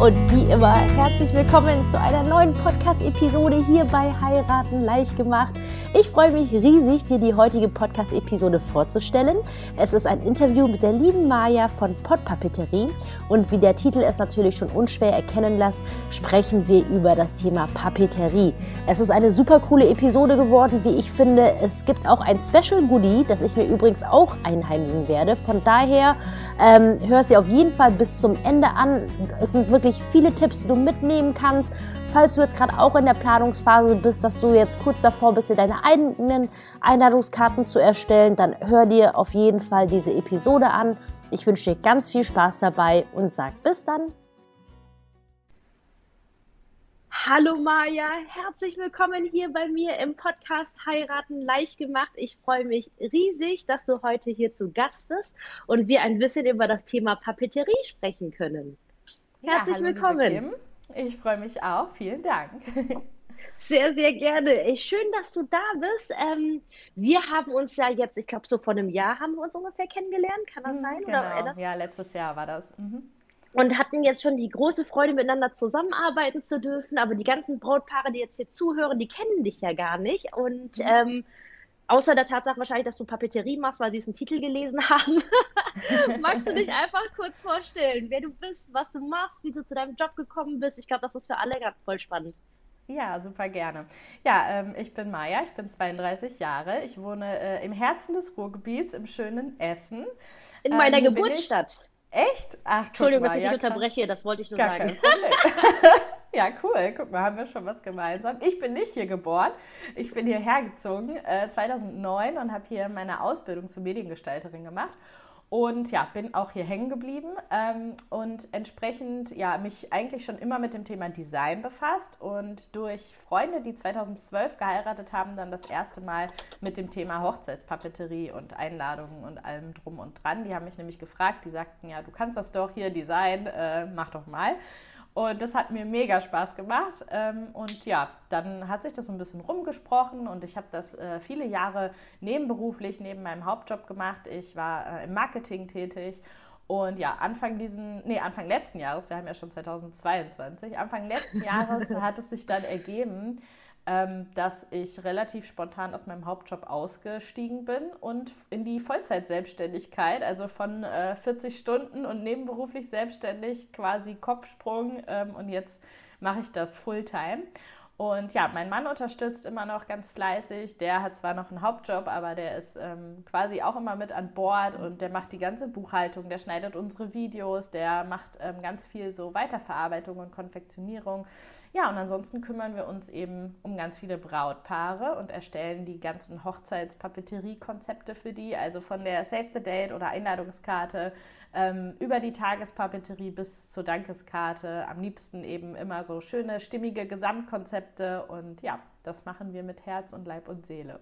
und wie immer herzlich willkommen zu einer neuen Podcast-Episode hier bei Heiraten leicht gemacht. Ich freue mich riesig, dir die heutige Podcast-Episode vorzustellen. Es ist ein Interview mit der lieben Maja von Pottpapeterie und wie der Titel es natürlich schon unschwer erkennen lässt, sprechen wir über das Thema Papeterie. Es ist eine super coole Episode geworden, wie ich finde. Es gibt auch ein Special Goodie, das ich mir übrigens auch einheimsen werde. Von daher ähm, hör sie auf jeden Fall bis zum Ende an. Es sind wirklich viele Tipps, die du mitnehmen kannst falls du jetzt gerade auch in der Planungsphase bist, dass du jetzt kurz davor bist, dir deine eigenen Einladungskarten zu erstellen, dann hör dir auf jeden Fall diese Episode an. Ich wünsche dir ganz viel Spaß dabei und sag bis dann. Hallo Maja, herzlich willkommen hier bei mir im Podcast Heiraten leicht gemacht. Ich freue mich riesig, dass du heute hier zu Gast bist und wir ein bisschen über das Thema Papeterie sprechen können. Herzlich ja, hallo, willkommen. Ich freue mich auch. Vielen Dank. Sehr, sehr gerne. Schön, dass du da bist. Ähm, wir haben uns ja jetzt, ich glaube, so vor einem Jahr haben wir uns ungefähr kennengelernt. Kann das mhm, sein? Genau. Ja, letztes Jahr war das. Mhm. Und hatten jetzt schon die große Freude, miteinander zusammenarbeiten zu dürfen. Aber die ganzen Brautpaare, die jetzt hier zuhören, die kennen dich ja gar nicht. Und mhm. ähm, Außer der Tatsache wahrscheinlich, dass du Papeterie machst, weil sie es einen Titel gelesen haben. Magst du dich einfach kurz vorstellen, wer du bist, was du machst, wie du zu deinem Job gekommen bist? Ich glaube, das ist für alle ganz voll spannend. Ja, super gerne. Ja, ähm, ich bin Maja, ich bin 32 Jahre. Ich wohne äh, im Herzen des Ruhrgebiets im schönen Essen. In meiner ähm, Geburtsstadt. Echt? Ach, Entschuldigung, dass ich dich unterbreche, das wollte ich nur sagen. ja, cool. Guck mal, haben wir schon was gemeinsam. Ich bin nicht hier geboren. Ich bin hierher gezogen äh, 2009 und habe hier meine Ausbildung zur Mediengestalterin gemacht und ja, bin auch hier hängen geblieben ähm, und entsprechend ja, mich eigentlich schon immer mit dem Thema Design befasst und durch Freunde, die 2012 geheiratet haben, dann das erste Mal mit dem Thema Hochzeitspapeterie und Einladungen und allem drum und dran. Die haben mich nämlich gefragt, die sagten, ja, du kannst das doch hier, Design, äh, mach doch mal. Und das hat mir mega Spaß gemacht. Ähm, und ja, dann hat sich das so ein bisschen rumgesprochen und ich habe das äh, viele Jahre nebenberuflich, neben meinem Hauptjob gemacht. Ich war äh, im Marketing tätig. Und ja, Anfang diesen, nee, Anfang letzten Jahres, wir haben ja schon 2022, Anfang letzten Jahres hat es sich dann ergeben, dass ich relativ spontan aus meinem Hauptjob ausgestiegen bin und in die Vollzeitselbstständigkeit, also von äh, 40 Stunden und nebenberuflich selbstständig, quasi Kopfsprung ähm, und jetzt mache ich das Fulltime. Und ja, mein Mann unterstützt immer noch ganz fleißig. Der hat zwar noch einen Hauptjob, aber der ist ähm, quasi auch immer mit an Bord und der macht die ganze Buchhaltung, der schneidet unsere Videos, der macht ähm, ganz viel so Weiterverarbeitung und Konfektionierung. Ja, und ansonsten kümmern wir uns eben um ganz viele Brautpaare und erstellen die ganzen Hochzeitspapeterie-Konzepte für die, also von der Save the Date oder Einladungskarte ähm, über die Tagespapeterie bis zur Dankeskarte. Am liebsten eben immer so schöne, stimmige Gesamtkonzepte und ja, das machen wir mit Herz und Leib und Seele.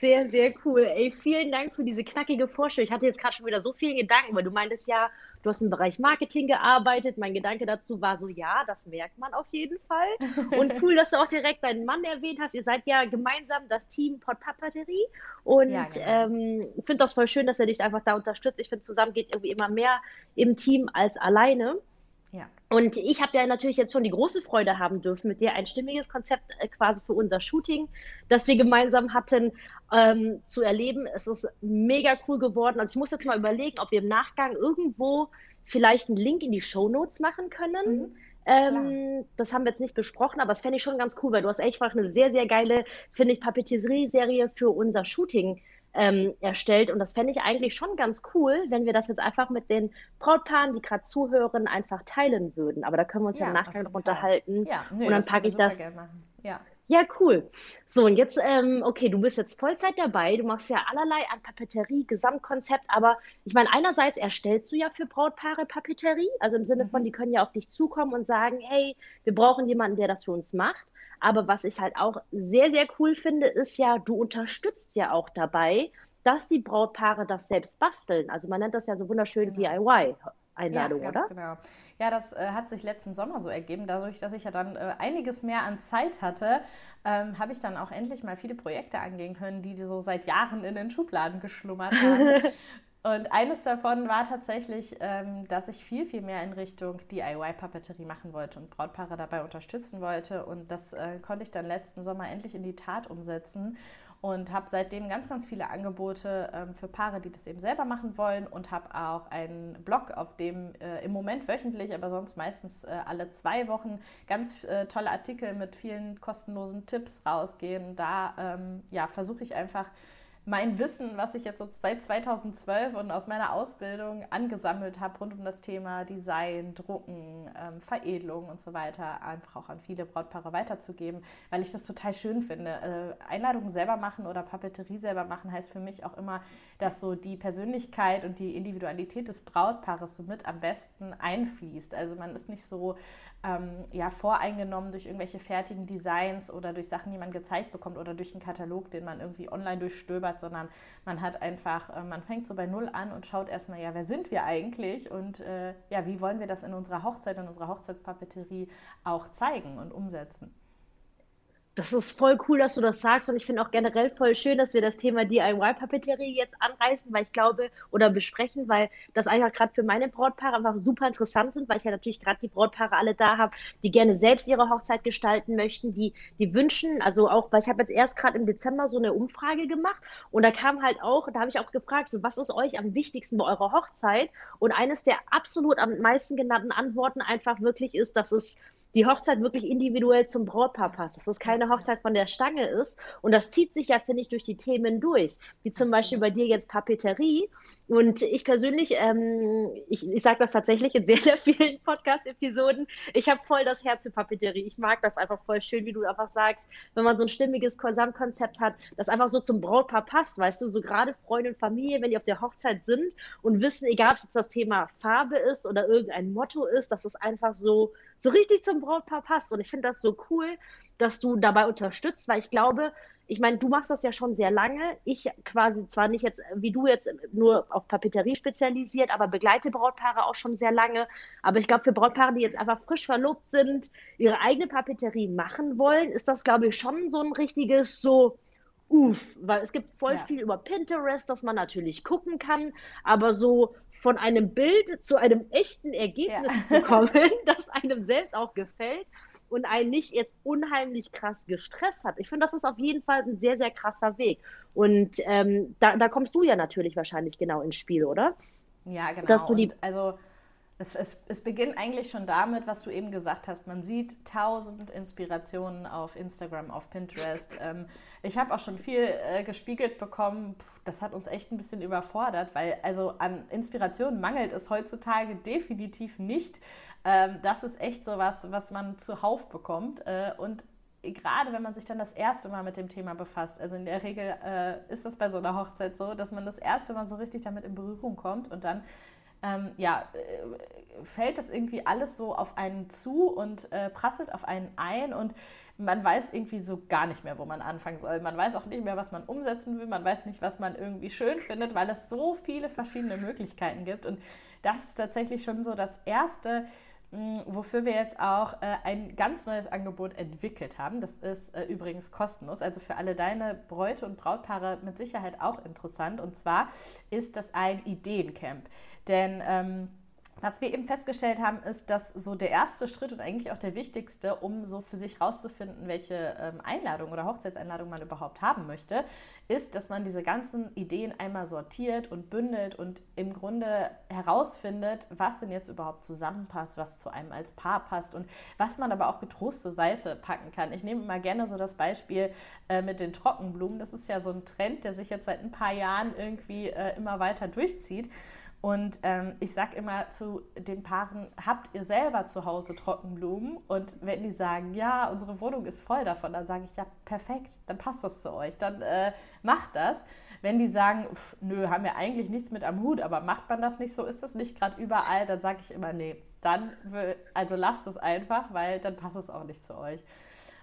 Sehr, sehr cool. Ey, vielen Dank für diese knackige Vorstellung. Ich hatte jetzt gerade schon wieder so viele Gedanken, weil du meintest ja, Du hast im Bereich Marketing gearbeitet. Mein Gedanke dazu war so, ja, das merkt man auf jeden Fall. Und cool, dass du auch direkt deinen Mann erwähnt hast. Ihr seid ja gemeinsam das Team Podpapeterie. Und ja, genau. ähm, ich finde das voll schön, dass er dich einfach da unterstützt. Ich finde, zusammen geht irgendwie immer mehr im Team als alleine. Ja. Und ich habe ja natürlich jetzt schon die große Freude haben dürfen, mit dir ein stimmiges Konzept äh, quasi für unser Shooting, das wir gemeinsam hatten, ähm, zu erleben. Es ist mega cool geworden. Also ich muss jetzt mal überlegen, ob wir im Nachgang irgendwo vielleicht einen Link in die Show Notes machen können. Mhm. Ähm, das haben wir jetzt nicht besprochen, aber das fände ich schon ganz cool, weil du hast echt eine sehr, sehr geile, finde ich, Papeterie-Serie für unser Shooting ähm, erstellt. Und das fände ich eigentlich schon ganz cool, wenn wir das jetzt einfach mit den Brautpaaren, die gerade zuhören, einfach teilen würden. Aber da können wir uns ja, ja im Nachgang noch unterhalten. Ja, nö, und dann packe ich das. Ja. Ja, cool. So, und jetzt, ähm, okay, du bist jetzt Vollzeit dabei, du machst ja allerlei an Papeterie, Gesamtkonzept, aber ich meine, einerseits erstellst du ja für Brautpaare Papeterie, also im Sinne von, mhm. die können ja auf dich zukommen und sagen, hey, wir brauchen jemanden, der das für uns macht. Aber was ich halt auch sehr, sehr cool finde, ist ja, du unterstützt ja auch dabei, dass die Brautpaare das selbst basteln. Also man nennt das ja so wunderschön genau. DIY. Einladung, ja, oder? Genau. Ja, das äh, hat sich letzten Sommer so ergeben. Dadurch, dass ich ja dann äh, einiges mehr an Zeit hatte, ähm, habe ich dann auch endlich mal viele Projekte angehen können, die, die so seit Jahren in den Schubladen geschlummert haben. Und eines davon war tatsächlich, ähm, dass ich viel, viel mehr in Richtung DIY-Papeterie machen wollte und Brautpaare dabei unterstützen wollte. Und das äh, konnte ich dann letzten Sommer endlich in die Tat umsetzen und habe seitdem ganz, ganz viele Angebote ähm, für Paare, die das eben selber machen wollen und habe auch einen Blog, auf dem äh, im Moment wöchentlich, aber sonst meistens äh, alle zwei Wochen ganz äh, tolle Artikel mit vielen kostenlosen Tipps rausgehen. Da ähm, ja, versuche ich einfach mein Wissen, was ich jetzt so seit 2012 und aus meiner Ausbildung angesammelt habe rund um das Thema Design, Drucken, ähm, Veredelung und so weiter, einfach auch an viele Brautpaare weiterzugeben, weil ich das total schön finde. Äh, Einladungen selber machen oder Papeterie selber machen heißt für mich auch immer, dass so die Persönlichkeit und die Individualität des Brautpaares so mit am besten einfließt. Also man ist nicht so ähm, ja, voreingenommen durch irgendwelche fertigen Designs oder durch Sachen, die man gezeigt bekommt oder durch einen Katalog, den man irgendwie online durchstöbert, sondern man hat einfach, äh, man fängt so bei Null an und schaut erstmal, ja, wer sind wir eigentlich und äh, ja, wie wollen wir das in unserer Hochzeit, in unserer Hochzeitspapeterie auch zeigen und umsetzen. Das ist voll cool, dass du das sagst und ich finde auch generell voll schön, dass wir das Thema DIY-Papeterie jetzt anreißen, weil ich glaube oder besprechen, weil das einfach gerade für meine Brautpaare einfach super interessant sind, weil ich ja natürlich gerade die Brautpaare alle da habe, die gerne selbst ihre Hochzeit gestalten möchten, die die wünschen, also auch, weil ich habe jetzt erst gerade im Dezember so eine Umfrage gemacht und da kam halt auch, da habe ich auch gefragt, so was ist euch am wichtigsten bei eurer Hochzeit? Und eines der absolut am meisten genannten Antworten einfach wirklich ist, dass es die Hochzeit wirklich individuell zum Brautpaar passt, dass es keine Hochzeit von der Stange ist. Und das zieht sich ja, finde ich, durch die Themen durch. Wie zum Beispiel bei dir jetzt Papeterie. Und ich persönlich, ähm, ich, ich sage das tatsächlich in sehr, sehr vielen Podcast-Episoden, ich habe voll das Herz für Papeterie. Ich mag das einfach voll schön, wie du einfach sagst, wenn man so ein stimmiges Gesamtkonzept hat, das einfach so zum Brautpaar passt, weißt du, so gerade Freunde und Familie, wenn die auf der Hochzeit sind und wissen, egal ob es jetzt das Thema Farbe ist oder irgendein Motto ist, dass es einfach so so richtig zum Brautpaar passt. Und ich finde das so cool, dass du dabei unterstützt, weil ich glaube, ich meine, du machst das ja schon sehr lange. Ich quasi zwar nicht jetzt, wie du jetzt, nur auf Papeterie spezialisiert, aber begleite Brautpaare auch schon sehr lange. Aber ich glaube, für Brautpaare, die jetzt einfach frisch verlobt sind, ihre eigene Papeterie machen wollen, ist das, glaube ich, schon so ein richtiges so, uff, weil es gibt voll ja. viel über Pinterest, dass man natürlich gucken kann, aber so von einem Bild zu einem echten Ergebnis ja. zu kommen, das einem selbst auch gefällt und einen nicht jetzt unheimlich krass gestresst hat. Ich finde, das ist auf jeden Fall ein sehr, sehr krasser Weg. Und ähm, da, da kommst du ja natürlich wahrscheinlich genau ins Spiel, oder? Ja, genau. Dass du die, und also es, es, es, beginnt eigentlich schon damit, was du eben gesagt hast. Man sieht tausend Inspirationen auf Instagram, auf Pinterest. Ähm, ich habe auch schon viel äh, gespiegelt bekommen. Puh, das hat uns echt ein bisschen überfordert, weil also an Inspiration mangelt es heutzutage definitiv nicht. Ähm, das ist echt so was, was man zuhauf bekommt. Äh, und gerade wenn man sich dann das erste Mal mit dem Thema befasst, also in der Regel äh, ist es bei so einer Hochzeit so, dass man das erste Mal so richtig damit in Berührung kommt und dann ähm, ja, äh, fällt das irgendwie alles so auf einen zu und äh, prasselt auf einen ein und man weiß irgendwie so gar nicht mehr, wo man anfangen soll. Man weiß auch nicht mehr, was man umsetzen will. Man weiß nicht, was man irgendwie schön findet, weil es so viele verschiedene Möglichkeiten gibt. Und das ist tatsächlich schon so das Erste, wofür wir jetzt auch äh, ein ganz neues Angebot entwickelt haben. Das ist äh, übrigens kostenlos, also für alle deine Bräute und Brautpaare mit Sicherheit auch interessant. Und zwar ist das ein Ideencamp. Denn ähm, was wir eben festgestellt haben, ist, dass so der erste Schritt und eigentlich auch der wichtigste, um so für sich rauszufinden, welche ähm, Einladung oder Hochzeitseinladung man überhaupt haben möchte, ist, dass man diese ganzen Ideen einmal sortiert und bündelt und im Grunde herausfindet, was denn jetzt überhaupt zusammenpasst, was zu einem als Paar passt und was man aber auch getrost zur Seite packen kann. Ich nehme mal gerne so das Beispiel äh, mit den Trockenblumen. Das ist ja so ein Trend, der sich jetzt seit ein paar Jahren irgendwie äh, immer weiter durchzieht. Und ähm, ich sage immer zu den Paaren, habt ihr selber zu Hause Trockenblumen? Und wenn die sagen, ja, unsere Wohnung ist voll davon, dann sage ich, ja, perfekt, dann passt das zu euch, dann äh, macht das. Wenn die sagen, pff, nö, haben wir eigentlich nichts mit am Hut, aber macht man das nicht so, ist das nicht gerade überall, dann sage ich immer, nee, dann, also lasst es einfach, weil dann passt es auch nicht zu euch.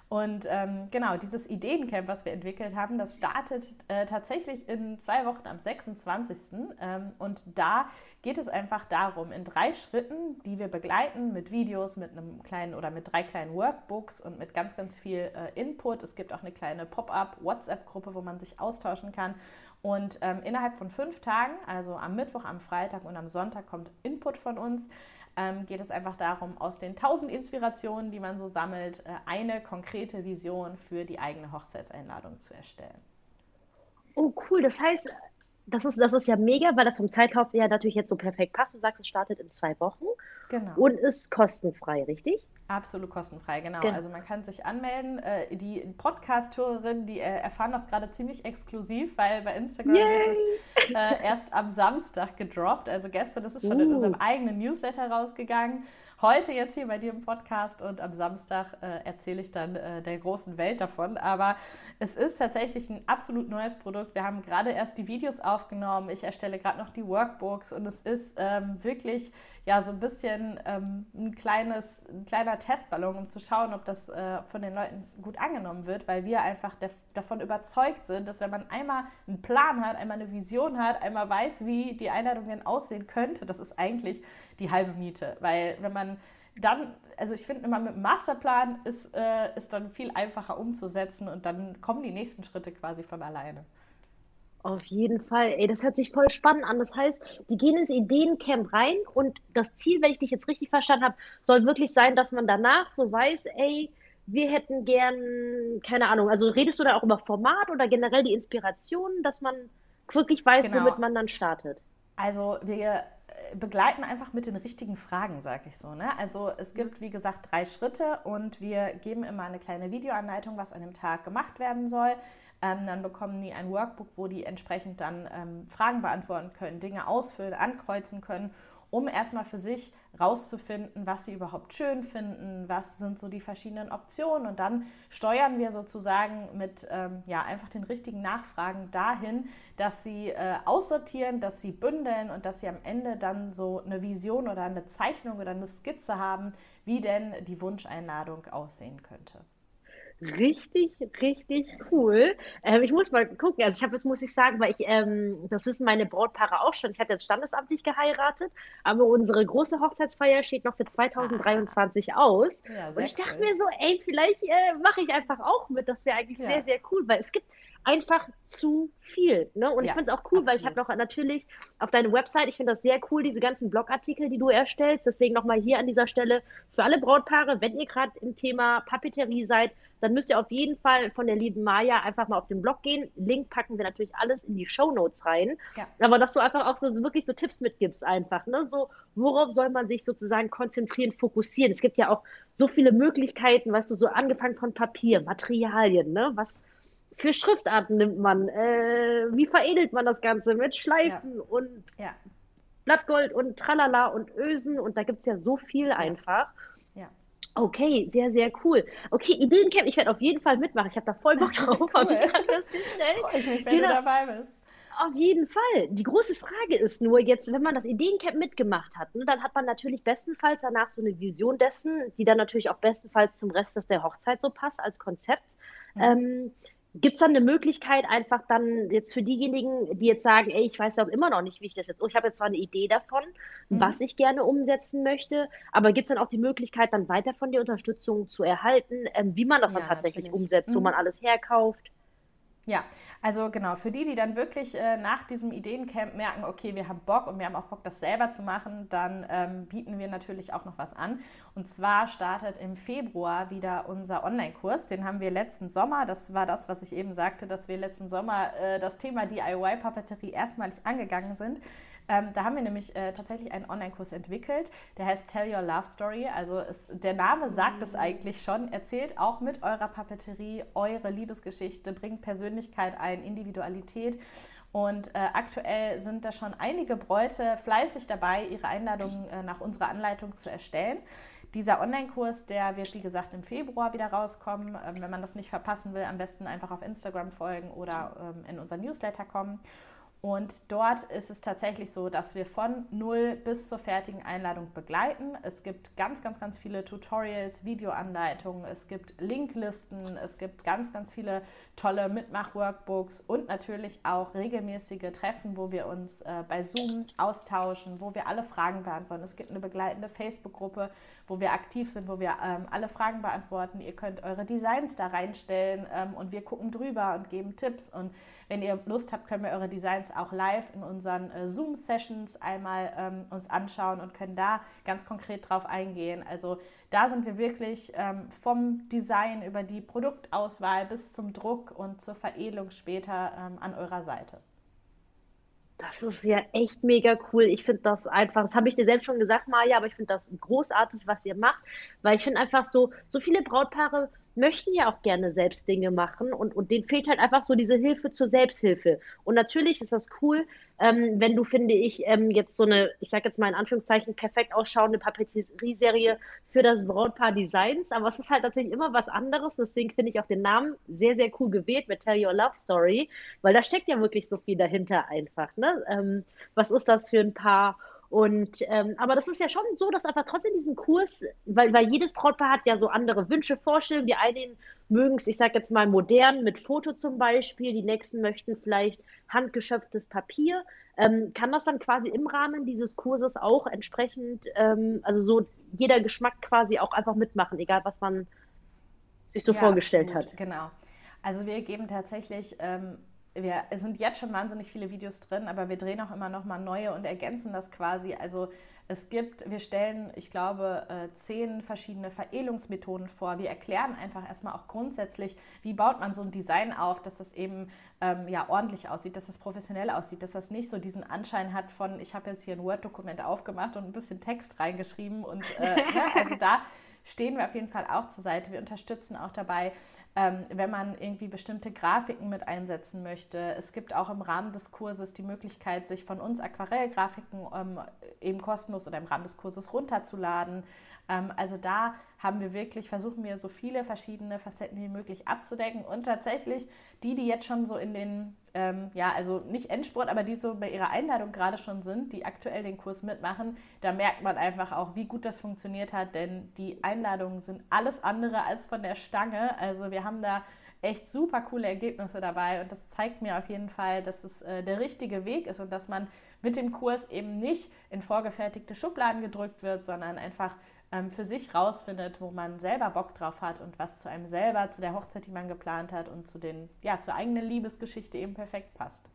Und ähm, genau, dieses Ideencamp, was wir entwickelt haben, das startet äh, tatsächlich in zwei Wochen am 26. Ähm, und da geht es einfach darum, in drei Schritten, die wir begleiten, mit Videos, mit einem kleinen oder mit drei kleinen Workbooks und mit ganz, ganz viel äh, Input. Es gibt auch eine kleine Pop-up-WhatsApp-Gruppe, wo man sich austauschen kann. Und ähm, innerhalb von fünf Tagen, also am Mittwoch, am Freitag und am Sonntag, kommt Input von uns ähm, geht es einfach darum, aus den tausend Inspirationen, die man so sammelt, äh, eine konkrete Vision für die eigene Hochzeitseinladung zu erstellen. Oh, cool. Das heißt, das ist, das ist ja mega, weil das vom Zeitlauf ja natürlich jetzt so perfekt passt. Du sagst, es startet in zwei Wochen genau. und ist kostenfrei, richtig? Absolut kostenfrei, genau. genau. Also man kann sich anmelden. Äh, die Podcast-Hörerinnen, die äh, erfahren das gerade ziemlich exklusiv, weil bei Instagram Yay! wird es äh, erst am Samstag gedroppt. Also gestern, das ist schon uh. in unserem eigenen Newsletter rausgegangen heute jetzt hier bei dir im Podcast und am Samstag äh, erzähle ich dann der großen Welt davon. Aber es ist tatsächlich ein absolut neues Produkt. Wir haben gerade erst die Videos aufgenommen. Ich erstelle gerade noch die Workbooks und es ist ähm, wirklich ja so ein bisschen ähm, ein, kleines, ein kleiner Testballon, um zu schauen, ob das äh, von den Leuten gut angenommen wird, weil wir einfach davon überzeugt sind, dass wenn man einmal einen Plan hat, einmal eine Vision hat, einmal weiß, wie die Einladung denn aussehen könnte, das ist eigentlich die halbe Miete. Weil wenn man dann, also ich finde immer mit dem Masterplan ist, äh, ist dann viel einfacher umzusetzen und dann kommen die nächsten Schritte quasi von alleine. Auf jeden Fall. Ey, das hört sich voll spannend an. Das heißt, die gehen ins Ideencamp rein und das Ziel, wenn ich dich jetzt richtig verstanden habe, soll wirklich sein, dass man danach so weiß, ey, wir hätten gern, keine Ahnung, also redest du da auch über Format oder generell die Inspiration, dass man wirklich weiß, genau. womit man dann startet? Also wir begleiten einfach mit den richtigen Fragen, sage ich so. Ne? Also es gibt, wie gesagt, drei Schritte und wir geben immer eine kleine Videoanleitung, was an dem Tag gemacht werden soll. Ähm, dann bekommen die ein Workbook, wo die entsprechend dann ähm, Fragen beantworten können, Dinge ausfüllen, ankreuzen können um erstmal für sich rauszufinden, was sie überhaupt schön finden, was sind so die verschiedenen Optionen und dann steuern wir sozusagen mit ähm, ja, einfach den richtigen Nachfragen dahin, dass sie äh, aussortieren, dass sie bündeln und dass sie am Ende dann so eine Vision oder eine Zeichnung oder eine Skizze haben, wie denn die Wunscheinladung aussehen könnte. Richtig, richtig cool. Ähm, ich muss mal gucken. Also ich habe jetzt muss ich sagen, weil ich, ähm, das wissen meine Brautpaare auch schon. Ich habe jetzt standesamtlich geheiratet, aber unsere große Hochzeitsfeier steht noch für 2023 ah. aus. Ja, und ich dachte cool. mir so, ey, vielleicht äh, mache ich einfach auch mit. Das wäre eigentlich ja. sehr, sehr cool, weil es gibt einfach zu viel. Ne? Und ja, ich finde es auch cool, absolut. weil ich habe noch natürlich auf deine Website, ich finde das sehr cool, diese ganzen Blogartikel, die du erstellst. Deswegen nochmal hier an dieser Stelle für alle Brautpaare, wenn ihr gerade im Thema Papeterie seid, dann müsst ihr auf jeden Fall von der lieben Maja einfach mal auf den Blog gehen. Link packen wir natürlich alles in die Show Notes rein. Ja. Aber dass du einfach auch so, so, wirklich so Tipps mitgibst einfach. Ne? So, worauf soll man sich sozusagen konzentrieren, fokussieren? Es gibt ja auch so viele Möglichkeiten, weißt du, so angefangen von Papier, Materialien, ne? Was für Schriftarten nimmt man? Äh, wie veredelt man das Ganze mit Schleifen ja. und ja. Blattgold und Tralala und Ösen? Und da gibt es ja so viel einfach. Okay, sehr, sehr cool. Okay, Ideencamp, ich werde auf jeden Fall mitmachen. Ich habe da voll Bock drauf, cool. habe ich gerade festgestellt. Freue ich mich, wenn genau. du dabei bist. Auf jeden Fall. Die große Frage ist nur jetzt, wenn man das Ideencamp mitgemacht hat, ne, dann hat man natürlich bestenfalls danach so eine Vision dessen, die dann natürlich auch bestenfalls zum Rest der Hochzeit so passt als Konzept. Mhm. Ähm, Gibt es dann eine Möglichkeit, einfach dann jetzt für diejenigen, die jetzt sagen, ey, ich weiß auch immer noch nicht, wie ich das jetzt, oh, ich habe jetzt zwar eine Idee davon, mhm. was ich gerne umsetzen möchte, aber gibt es dann auch die Möglichkeit, dann weiter von der Unterstützung zu erhalten, ähm, wie man das ja, dann tatsächlich natürlich. umsetzt, mhm. wo man alles herkauft? Ja, also genau, für die, die dann wirklich äh, nach diesem Ideencamp merken, okay, wir haben Bock und wir haben auch Bock, das selber zu machen, dann ähm, bieten wir natürlich auch noch was an. Und zwar startet im Februar wieder unser Online-Kurs. Den haben wir letzten Sommer, das war das, was ich eben sagte, dass wir letzten Sommer äh, das Thema DIY-Papeterie erstmalig angegangen sind. Ähm, da haben wir nämlich äh, tatsächlich einen Online-Kurs entwickelt, der heißt Tell Your Love Story. Also es, der Name sagt es eigentlich schon. Erzählt auch mit eurer Papeterie eure Liebesgeschichte, bringt Persönlichkeit ein, Individualität. Und äh, aktuell sind da schon einige Bräute fleißig dabei, ihre Einladungen äh, nach unserer Anleitung zu erstellen. Dieser Online-Kurs, der wird wie gesagt im Februar wieder rauskommen. Ähm, wenn man das nicht verpassen will, am besten einfach auf Instagram folgen oder ähm, in unser Newsletter kommen. Und dort ist es tatsächlich so, dass wir von null bis zur fertigen Einladung begleiten. Es gibt ganz, ganz, ganz viele Tutorials, Videoanleitungen, es gibt Linklisten, es gibt ganz, ganz viele tolle Mitmach-Workbooks und natürlich auch regelmäßige Treffen, wo wir uns äh, bei Zoom austauschen, wo wir alle Fragen beantworten. Es gibt eine begleitende Facebook-Gruppe, wo wir aktiv sind, wo wir ähm, alle Fragen beantworten. Ihr könnt eure Designs da reinstellen ähm, und wir gucken drüber und geben Tipps. Und wenn ihr Lust habt, können wir eure Designs auch live in unseren äh, Zoom-Sessions einmal ähm, uns anschauen und können da ganz konkret drauf eingehen. Also da sind wir wirklich ähm, vom Design über die Produktauswahl bis zum Druck und zur Veredelung später ähm, an eurer Seite. Das ist ja echt mega cool. Ich finde das einfach, das habe ich dir selbst schon gesagt, Maja, aber ich finde das großartig, was ihr macht, weil ich finde einfach so, so viele Brautpaare möchten ja auch gerne selbst Dinge machen und, und denen fehlt halt einfach so diese Hilfe zur Selbsthilfe. Und natürlich ist das cool, ähm, wenn du, finde ich, ähm, jetzt so eine, ich sage jetzt mal in Anführungszeichen, perfekt ausschauende Papeterie-Serie für das Brautpaar Designs, aber es ist halt natürlich immer was anderes, deswegen finde ich auch den Namen sehr, sehr cool gewählt mit Tell Your Love Story, weil da steckt ja wirklich so viel dahinter einfach. Ne? Ähm, was ist das für ein Paar? Und ähm, aber das ist ja schon so, dass einfach trotzdem diesen Kurs, weil, weil jedes Brautpaar hat ja so andere Wünsche, Vorstellungen. Die einen mögen es, ich sage jetzt mal modern mit Foto zum Beispiel, die nächsten möchten vielleicht handgeschöpftes Papier. Ähm, kann das dann quasi im Rahmen dieses Kurses auch entsprechend, ähm, also so jeder Geschmack quasi auch einfach mitmachen, egal was man sich so ja, vorgestellt absolut, hat? Genau. Also wir geben tatsächlich ähm, wir sind jetzt schon wahnsinnig viele Videos drin, aber wir drehen auch immer noch mal neue und ergänzen das quasi. Also es gibt, wir stellen, ich glaube, äh, zehn verschiedene Veredelungsmethoden vor. Wir erklären einfach erstmal auch grundsätzlich, wie baut man so ein Design auf, dass das eben ähm, ja, ordentlich aussieht, dass das professionell aussieht, dass das nicht so diesen Anschein hat von, ich habe jetzt hier ein Word-Dokument aufgemacht und ein bisschen Text reingeschrieben. Und äh, ne, also da stehen wir auf jeden Fall auch zur Seite. Wir unterstützen auch dabei, ähm, wenn man irgendwie bestimmte Grafiken mit einsetzen möchte. Es gibt auch im Rahmen des Kurses die Möglichkeit, sich von uns Aquarellgrafiken ähm, eben kostenlos oder im Rahmen des Kurses runterzuladen. Ähm, also da haben wir wirklich, versuchen wir so viele verschiedene Facetten wie möglich abzudecken und tatsächlich die, die jetzt schon so in den, ähm, ja, also nicht Endspurt, aber die so bei ihrer Einladung gerade schon sind, die aktuell den Kurs mitmachen, da merkt man einfach auch, wie gut das funktioniert hat, denn die Einladungen sind alles andere als von der Stange. Also wir haben da echt super coole Ergebnisse dabei und das zeigt mir auf jeden Fall, dass es äh, der richtige Weg ist und dass man mit dem Kurs eben nicht in vorgefertigte Schubladen gedrückt wird, sondern einfach für sich rausfindet, wo man selber Bock drauf hat und was zu einem selber, zu der Hochzeit, die man geplant hat und zu den, ja, zur eigenen Liebesgeschichte eben perfekt passt.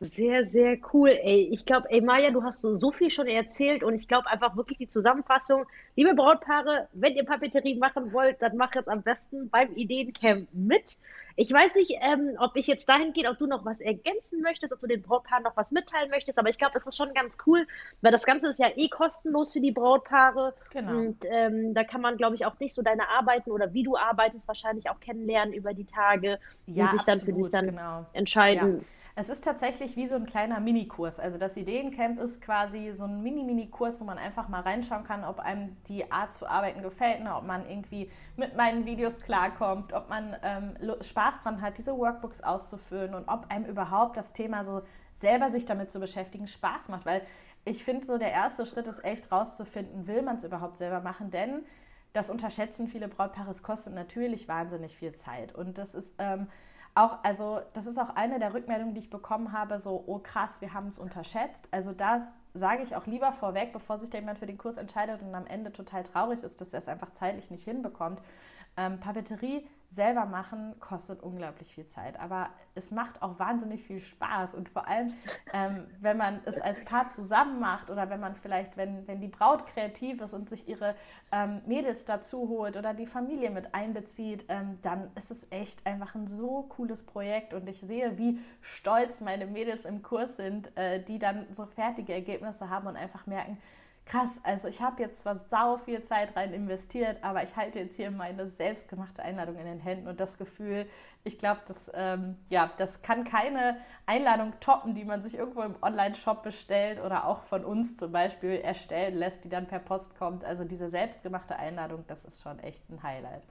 Sehr, sehr cool. Ey, ich glaube, ey, Maja, du hast so, so viel schon erzählt und ich glaube einfach wirklich die Zusammenfassung. Liebe Brautpaare, wenn ihr Papeterie machen wollt, dann macht es am besten beim Ideencamp mit. Ich weiß nicht, ähm, ob ich jetzt dahin gehe, ob du noch was ergänzen möchtest, ob du den Brautpaaren noch was mitteilen möchtest, aber ich glaube, das ist schon ganz cool, weil das Ganze ist ja eh kostenlos für die Brautpaare. Genau. Und ähm, da kann man, glaube ich, auch nicht so deine Arbeiten oder wie du arbeitest wahrscheinlich auch kennenlernen über die Tage ja, und sich dann absolut, für dich dann genau. entscheiden. Ja es ist tatsächlich wie so ein kleiner Minikurs. Also das Ideencamp ist quasi so ein Mini-Mini-Kurs, wo man einfach mal reinschauen kann, ob einem die Art zu arbeiten gefällt, ne? ob man irgendwie mit meinen Videos klarkommt, ob man ähm, Spaß dran hat, diese Workbooks auszufüllen und ob einem überhaupt das Thema so selber sich damit zu beschäftigen Spaß macht. Weil ich finde so, der erste Schritt ist echt rauszufinden, will man es überhaupt selber machen, denn das unterschätzen viele Brautpaare, es kostet natürlich wahnsinnig viel Zeit. Und das ist... Ähm, auch, also das ist auch eine der Rückmeldungen, die ich bekommen habe, so, oh krass, wir haben es unterschätzt. Also das sage ich auch lieber vorweg, bevor sich da jemand für den Kurs entscheidet und am Ende total traurig ist, dass er es einfach zeitlich nicht hinbekommt. Ähm, Papeterie selber machen kostet unglaublich viel Zeit, aber es macht auch wahnsinnig viel Spaß. Und vor allem, ähm, wenn man es als Paar zusammen macht oder wenn man vielleicht, wenn, wenn die Braut kreativ ist und sich ihre ähm, Mädels dazu holt oder die Familie mit einbezieht, ähm, dann ist es echt einfach ein so cooles Projekt. Und ich sehe, wie stolz meine Mädels im Kurs sind, äh, die dann so fertige Ergebnisse haben und einfach merken, krass, also ich habe jetzt zwar sau viel Zeit rein investiert, aber ich halte jetzt hier meine selbstgemachte Einladung in den Händen und das Gefühl, ich glaube, das, ähm, ja, das kann keine Einladung toppen, die man sich irgendwo im Online-Shop bestellt oder auch von uns zum Beispiel erstellen lässt, die dann per Post kommt. Also diese selbstgemachte Einladung, das ist schon echt ein Highlight.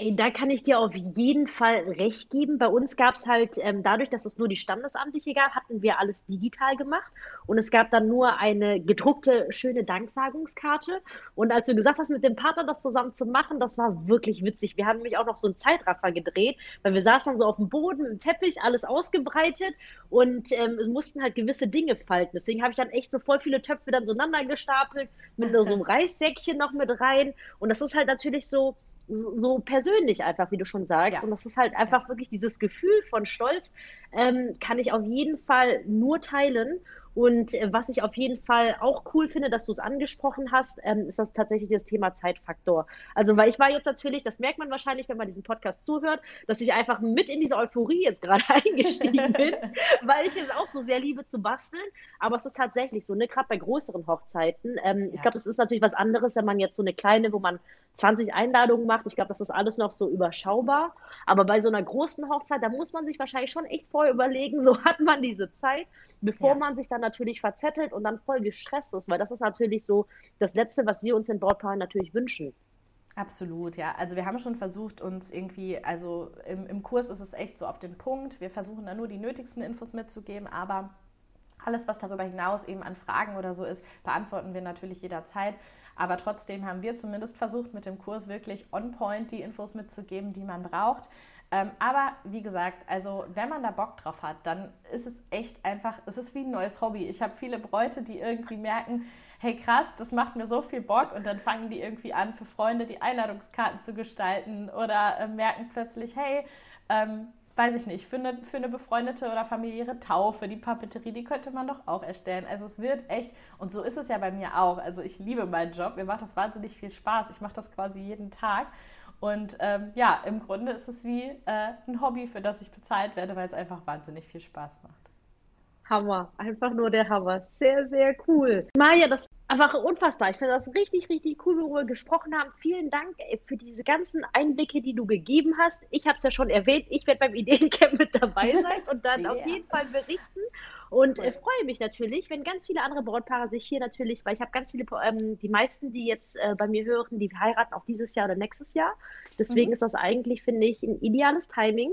Ey, da kann ich dir auf jeden Fall recht geben. Bei uns gab es halt, ähm, dadurch, dass es nur die Standesamtliche gab, hatten wir alles digital gemacht. Und es gab dann nur eine gedruckte, schöne Danksagungskarte. Und als du gesagt hast, mit dem Partner das zusammen zu machen, das war wirklich witzig. Wir haben nämlich auch noch so einen Zeitraffer gedreht, weil wir saßen dann so auf dem Boden im Teppich, alles ausgebreitet und ähm, es mussten halt gewisse Dinge falten. Deswegen habe ich dann echt so voll viele Töpfe dann so einander gestapelt, mit so einem Reissäckchen noch mit rein. Und das ist halt natürlich so so, persönlich einfach, wie du schon sagst. Ja. Und das ist halt einfach ja. wirklich dieses Gefühl von Stolz, ähm, kann ich auf jeden Fall nur teilen. Und äh, was ich auf jeden Fall auch cool finde, dass du es angesprochen hast, ähm, ist das tatsächlich das Thema Zeitfaktor. Also, weil ich war jetzt natürlich, das merkt man wahrscheinlich, wenn man diesen Podcast zuhört, dass ich einfach mit in diese Euphorie jetzt gerade eingestiegen bin, weil ich es auch so sehr liebe zu basteln. Aber es ist tatsächlich so, ne, gerade bei größeren Hochzeiten. Ähm, ja. Ich glaube, es ist natürlich was anderes, wenn man jetzt so eine kleine, wo man 20 Einladungen macht. Ich glaube, das ist alles noch so überschaubar. Aber bei so einer großen Hochzeit, da muss man sich wahrscheinlich schon echt vorher überlegen, so hat man diese Zeit, bevor ja. man sich dann natürlich verzettelt und dann voll gestresst ist, weil das ist natürlich so das Letzte, was wir uns in Brautpaaren natürlich wünschen. Absolut, ja. Also wir haben schon versucht, uns irgendwie, also im, im Kurs ist es echt so auf den Punkt. Wir versuchen da nur die nötigsten Infos mitzugeben, aber alles, was darüber hinaus eben an Fragen oder so ist, beantworten wir natürlich jederzeit. Aber trotzdem haben wir zumindest versucht, mit dem Kurs wirklich on point die Infos mitzugeben, die man braucht. Ähm, aber wie gesagt, also wenn man da Bock drauf hat, dann ist es echt einfach, es ist wie ein neues Hobby. Ich habe viele Bräute, die irgendwie merken, hey krass, das macht mir so viel Bock und dann fangen die irgendwie an, für Freunde die Einladungskarten zu gestalten oder äh, merken plötzlich, hey, ähm, weiß ich nicht, für eine, für eine befreundete oder familiäre Taufe, die Papeterie, die könnte man doch auch erstellen. Also es wird echt, und so ist es ja bei mir auch. Also ich liebe meinen Job, mir macht das wahnsinnig viel Spaß. Ich mache das quasi jeden Tag. Und ähm, ja, im Grunde ist es wie äh, ein Hobby, für das ich bezahlt werde, weil es einfach wahnsinnig viel Spaß macht. Hammer, einfach nur der Hammer. Sehr, sehr cool. Maja, das einfach unfassbar. Ich finde das richtig, richtig cool, worüber wir gesprochen haben. Vielen Dank ey, für diese ganzen Einblicke, die du gegeben hast. Ich habe es ja schon erwähnt, ich werde beim Ideencamp mit dabei sein und dann yeah. auf jeden Fall berichten. Und äh, freue mich natürlich, wenn ganz viele andere Brautpaare sich hier natürlich, weil ich habe ganz viele, ähm, die meisten, die jetzt äh, bei mir hören, die heiraten auch dieses Jahr oder nächstes Jahr. Deswegen mhm. ist das eigentlich, finde ich, ein ideales Timing.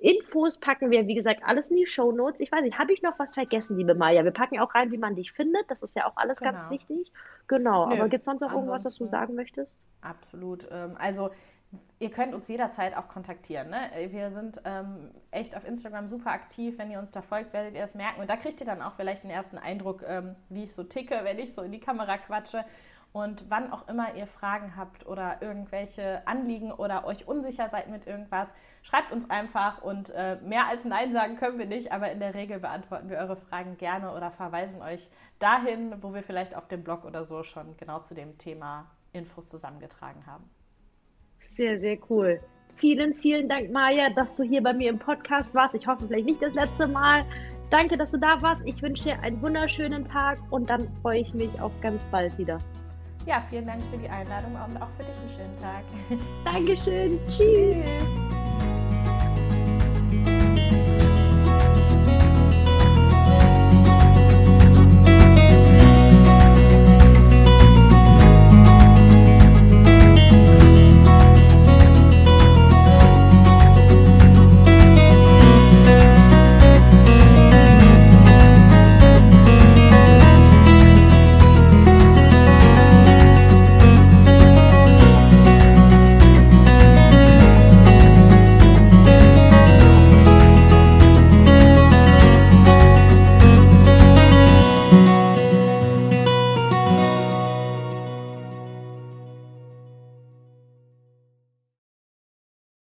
Infos packen wir, wie gesagt, alles in die Show Notes. Ich weiß nicht, habe ich noch was vergessen, liebe Maja? Wir packen auch rein, wie man dich findet. Das ist ja auch alles genau. ganz wichtig. Genau, Nö, aber gibt es sonst noch irgendwas, was du sagen möchtest? Absolut. Ähm, also ihr könnt uns jederzeit auch kontaktieren. Ne? Wir sind ähm, echt auf Instagram super aktiv. Wenn ihr uns da folgt, werdet ihr es merken. Und da kriegt ihr dann auch vielleicht einen ersten Eindruck, ähm, wie ich so ticke, wenn ich so in die Kamera quatsche. Und wann auch immer ihr Fragen habt oder irgendwelche Anliegen oder euch unsicher seid mit irgendwas, schreibt uns einfach und äh, mehr als Nein sagen können wir nicht, aber in der Regel beantworten wir eure Fragen gerne oder verweisen euch dahin, wo wir vielleicht auf dem Blog oder so schon genau zu dem Thema Infos zusammengetragen haben. Sehr, sehr cool. Vielen, vielen Dank, Maja, dass du hier bei mir im Podcast warst. Ich hoffe, vielleicht nicht das letzte Mal. Danke, dass du da warst. Ich wünsche dir einen wunderschönen Tag und dann freue ich mich auf ganz bald wieder. Ja, vielen Dank für die Einladung und auch für dich einen schönen Tag. Dankeschön. Tschüss. Tschüss.